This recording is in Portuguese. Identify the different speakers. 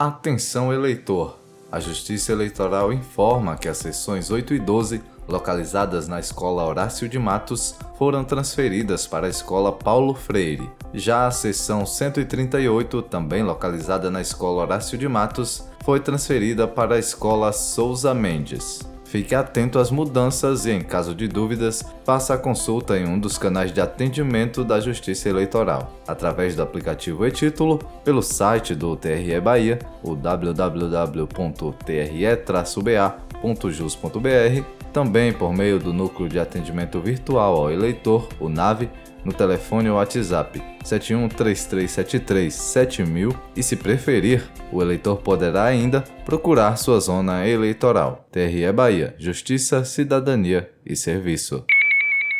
Speaker 1: Atenção eleitor! A Justiça Eleitoral informa que as sessões 8 e 12, localizadas na Escola Horácio de Matos, foram transferidas para a Escola Paulo Freire. Já a sessão 138, também localizada na Escola Horácio de Matos, foi transferida para a Escola Souza Mendes. Fique atento às mudanças e, em caso de dúvidas, faça a consulta em um dos canais de atendimento da Justiça Eleitoral, através do aplicativo e-Título, pelo site do TRE Bahia, o www.tre-ba.jus.br, também por meio do Núcleo de Atendimento Virtual ao Eleitor, o NAVE, no telefone ou WhatsApp 7133737000 e, se preferir, o eleitor poderá ainda procurar sua zona eleitoral. TRE Bahia, Justiça, Cidadania e Serviço.